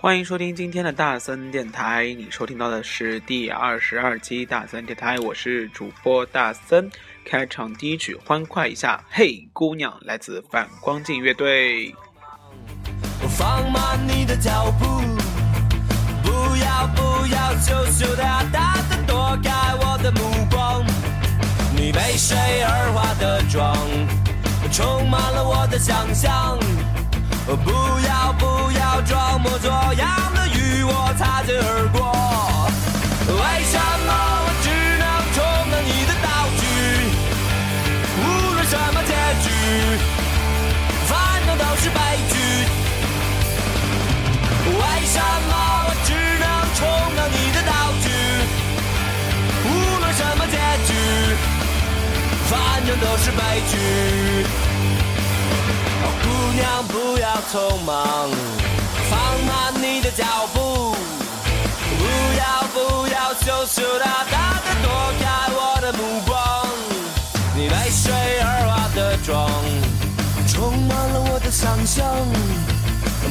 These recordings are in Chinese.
欢迎收听今天的大森电台，你收听到的是第二十二期大森电台，我是主播大森。开场第一曲欢快一下，嘿姑娘，来自反光镜乐队。放慢你的脚步，不要不要羞羞答答的躲开我的目光。你被谁而化的妆，充满了我的想象。不要不要装模作样的与我擦肩而过，为什么我只能充当你的道具？无论什么结局，反正都是悲剧。为什么我只能充当你的道具？无论什么结局，反正都是悲剧。姑娘，不要匆忙，放慢你的脚步，不要不要羞羞答答的躲开我的目光。你被水而化的妆，充满了我的想象。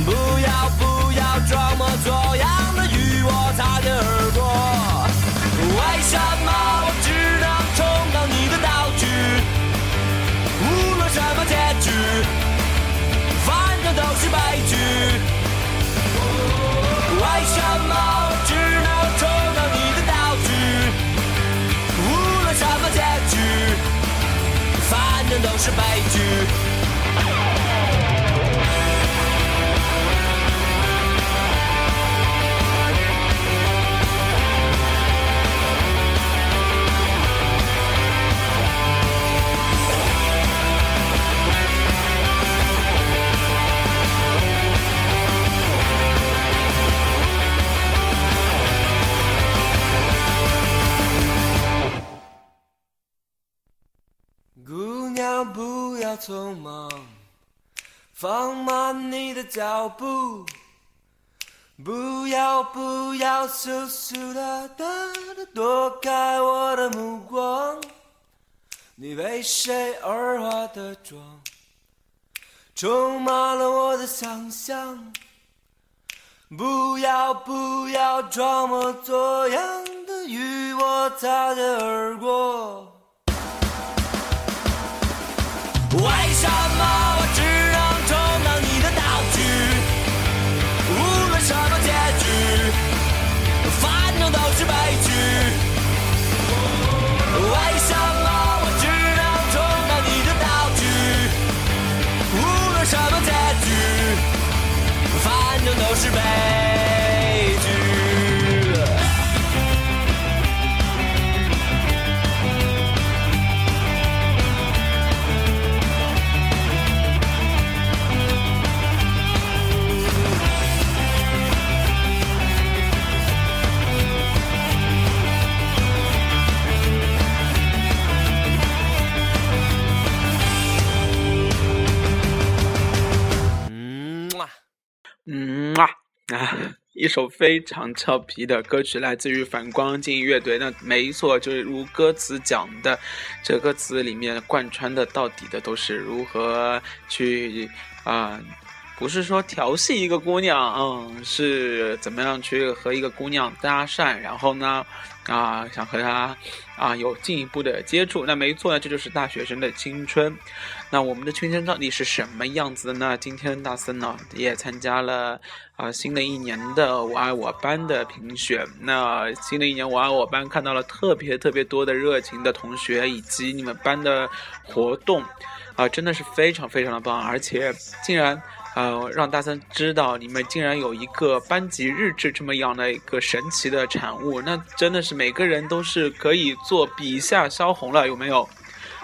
不要不要装模作样的与我擦肩而过。为什么悲剧，为什么我只能充当你的道具？无论什么结局，反正都是悲剧。放慢你的脚步，不要不要羞羞答答的躲开我的目光。你为谁而化的妆，充满了我的想象。不要不要装模作样的与我擦肩而过。为什么我只悲剧。为什么我只能充当你的道具？无论什么结局，反正都是悲。一首非常俏皮的歌曲，来自于反光镜乐队。那没错，就是如歌词讲的，这歌词里面贯穿的到底的都是如何去啊，不是说调戏一个姑娘，嗯，是怎么样去和一个姑娘搭讪，然后呢？啊，想和他啊有进一步的接触，那没错呢，这就是大学生的青春。那我们的青春到底是什么样子的呢？今天大森呢也参加了啊新的一年的我爱我班的评选。那新的一年我爱我班看到了特别特别多的热情的同学以及你们班的活动，啊，真的是非常非常的棒，而且竟然。呃，让大森知道你们竟然有一个班级日志这么样的一个神奇的产物，那真的是每个人都是可以做笔下萧红了，有没有？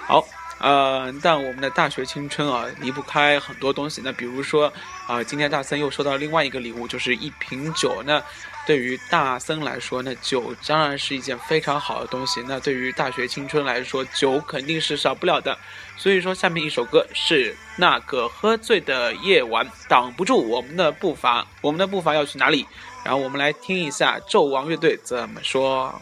好，呃，但我们的大学青春啊，离不开很多东西。那比如说，啊，今天大森又收到另外一个礼物，就是一瓶酒。那对于大森来说，那酒当然是一件非常好的东西。那对于大学青春来说，酒肯定是少不了的。所以说，下面一首歌是那个喝醉的夜晚，挡不住我们的步伐。我们的步伐要去哪里？然后我们来听一下纣王乐队怎么说。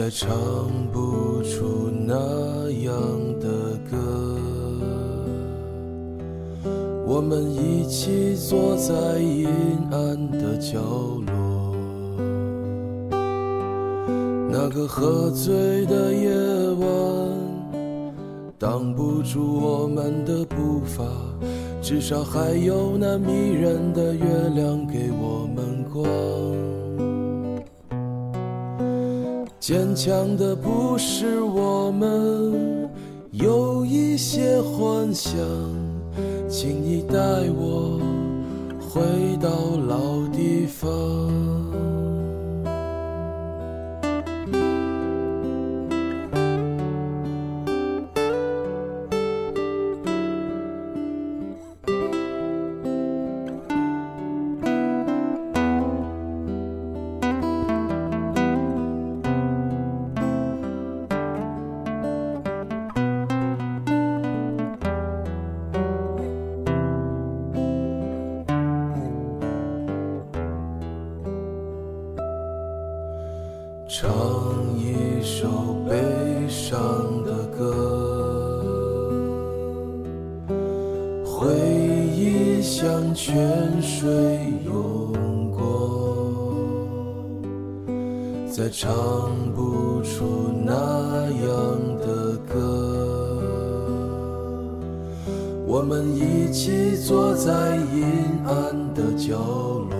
再唱不出那样的歌。我们一起坐在阴暗的角落，那个喝醉的夜晚，挡不住我们的步伐。至少还有那迷人的月亮给我坚强的不是我们，有一些幻想，请你带我回到老地方。唱一首悲伤的歌，回忆像泉水涌过，再唱不出那样的歌。我们一起坐在阴暗的角落。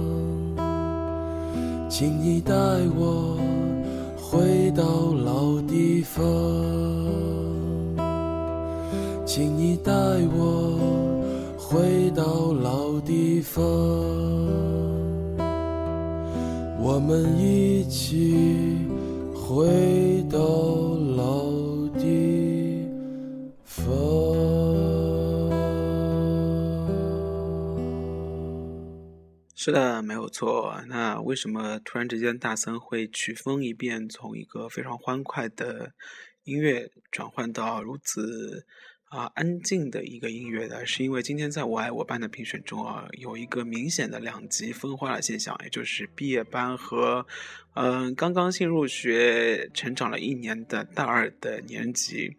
请你带我回到老地方，请你带我回到老地方，我们一起回是的，没有错。那为什么突然之间大森会曲风一变，从一个非常欢快的音乐转换到如此啊安静的一个音乐呢？是因为今天在我爱我班的评选中啊，有一个明显的两极分化的现象，也就是毕业班和嗯刚刚新入学、成长了一年的大二的年级。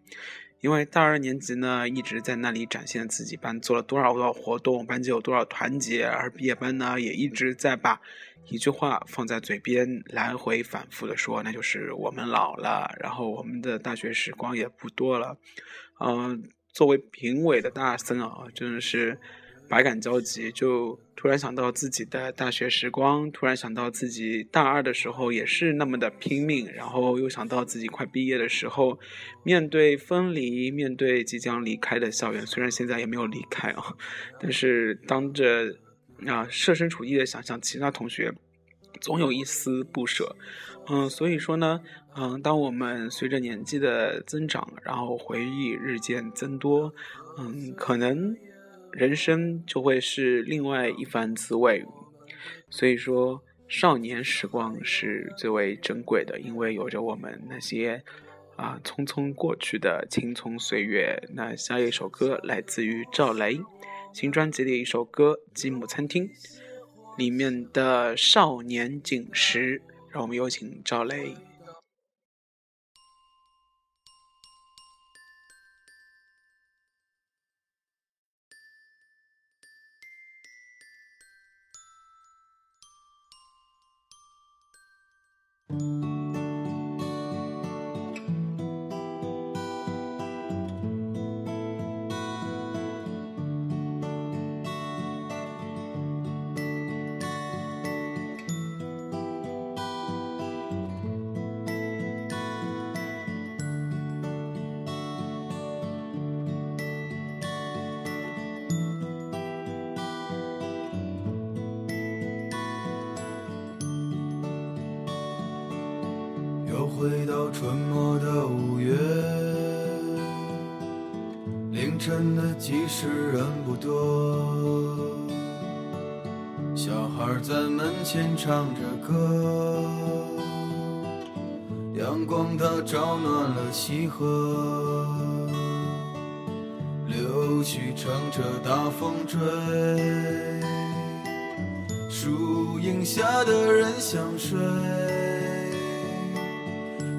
因为大二年级呢一直在那里展现自己班做了多少多少活动，班级有多少团结，而毕业班呢也一直在把一句话放在嘴边，来回反复的说，那就是我们老了，然后我们的大学时光也不多了。嗯，作为评委的大森啊，真的是。百感交集，就突然想到自己的大学时光，突然想到自己大二的时候也是那么的拼命，然后又想到自己快毕业的时候，面对分离，面对即将离开的校园，虽然现在也没有离开啊，但是当着啊设身处地的想象其他同学，总有一丝不舍。嗯，所以说呢，嗯，当我们随着年纪的增长，然后回忆日渐增多，嗯，可能。人生就会是另外一番滋味，所以说少年时光是最为珍贵的，因为有着我们那些啊匆匆过去的青葱岁月。那下一首歌来自于赵雷新专辑的一首歌《积木餐厅》里面的《少年锦时》，让我们有请赵雷。回到春末的五月，凌晨的集市人不多，小孩在门前唱着歌，阳光它照暖了溪河，柳絮乘着大风追。树荫下的人想睡，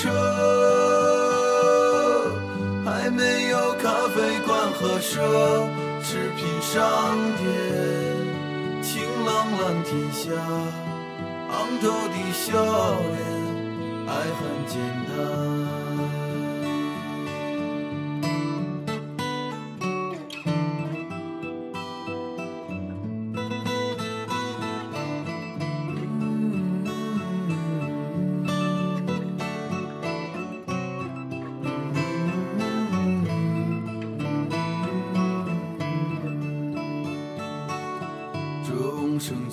车，还没有咖啡馆和奢侈品商店。晴朗蓝天下，昂头的笑脸，爱很简单。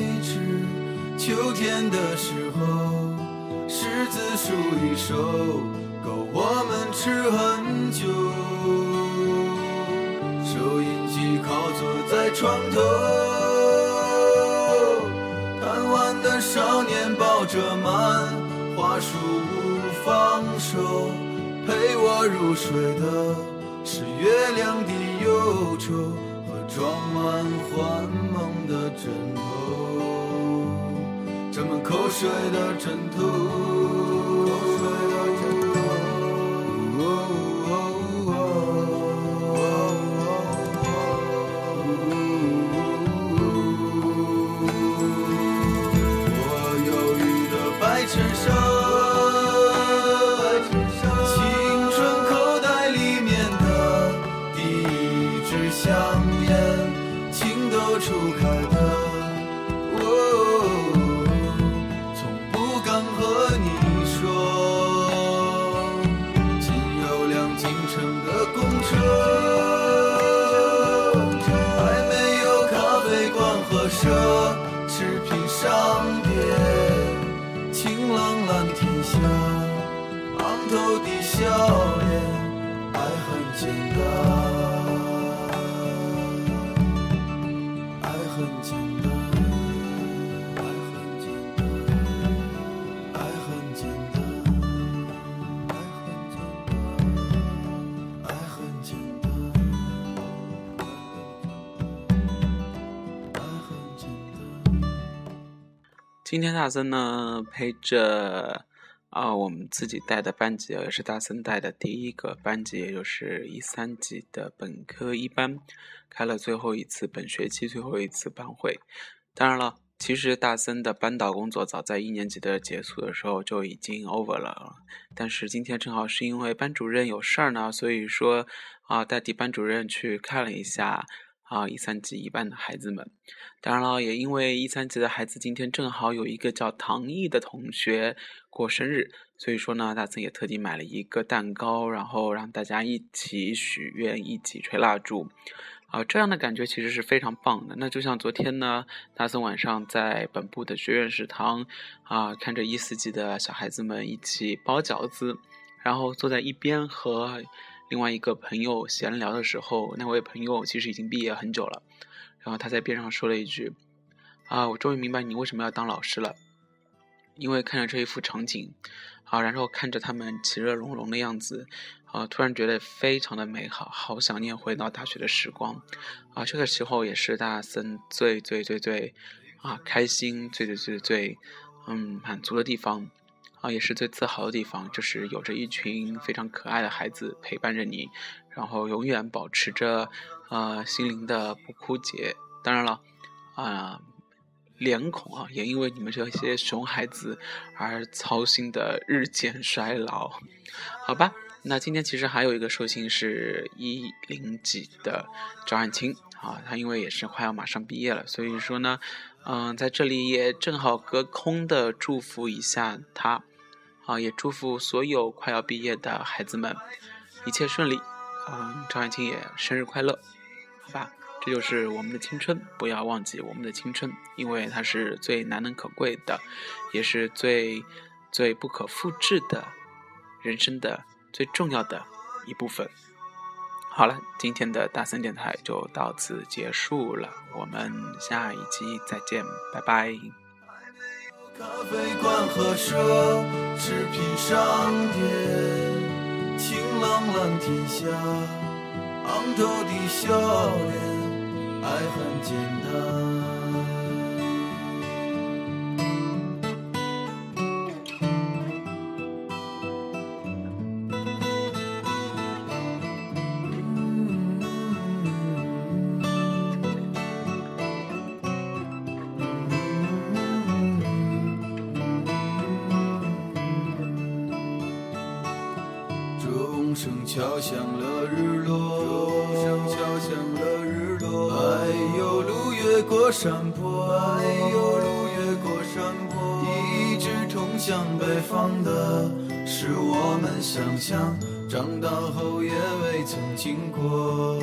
黄昏中飞驰，秋天的时候，柿子树一熟，够我们吃很久。收音机靠坐在床头，贪玩的少年抱着满花束不放手，陪我入睡的是月亮的忧愁和。装满幻梦的枕头，沾满口水的枕头。今天大森呢陪着啊我们自己带的班级，也是大森带的第一个班级，也就是一三级的本科一班，开了最后一次本学期最后一次班会。当然了，其实大森的班导工作早在一年级的结束的时候就已经 over 了，但是今天正好是因为班主任有事儿呢，所以说啊代替班主任去看了一下。啊，一三级一班的孩子们，当然了，也因为一三级的孩子今天正好有一个叫唐毅的同学过生日，所以说呢，大森也特地买了一个蛋糕，然后让大家一起许愿，一起吹蜡烛，啊，这样的感觉其实是非常棒的。那就像昨天呢，大森晚上在本部的学院食堂，啊，看着一四级的小孩子们一起包饺子，然后坐在一边和。另外一个朋友闲聊的时候，那位朋友其实已经毕业很久了，然后他在边上说了一句：“啊，我终于明白你为什么要当老师了，因为看着这一幅场景，啊，然后看着他们其乐融融的样子，啊，突然觉得非常的美好，好想念回到大学的时光，啊，这个时候也是大森最最最最啊开心、最最最最嗯满足的地方。啊，也是最自豪的地方，就是有着一群非常可爱的孩子陪伴着你，然后永远保持着，呃，心灵的不枯竭。当然了，啊，脸孔啊，也因为你们这些熊孩子而操心的日渐衰老。好吧，那今天其实还有一个寿星是一零几的赵汉卿啊，他因为也是快要马上毕业了，所以说呢，嗯，在这里也正好隔空的祝福一下他。啊，也祝福所有快要毕业的孩子们一切顺利。嗯，张婉清也生日快乐，好吧？这就是我们的青春，不要忘记我们的青春，因为它是最难能可贵的，也是最最不可复制的人生的最重要的一部分。好了，今天的大森电台就到此结束了，我们下一期再见，拜拜。咖啡馆和奢侈品商店，晴朗蓝天下，昂头的笑脸，爱很简单。钟声敲响了日落，钟声敲响了日落。哎呦，路越过山坡，哎呦，路越过山坡。一直通向北方的，是我们想象，长大后也未曾经过。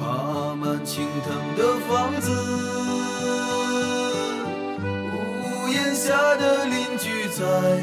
爬满青藤的房子，屋檐下的邻居在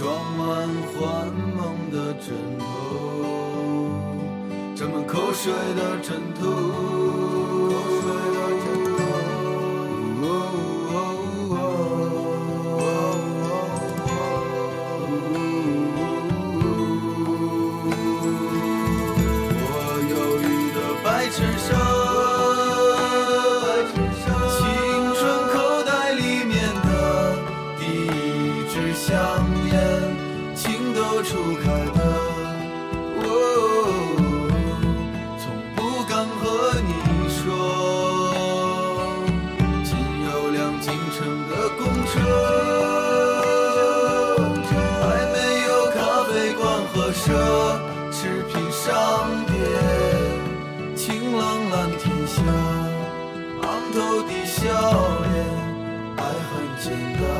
装满幻梦的枕头，沾满口水的枕头。我忧郁的白衬衫。简单。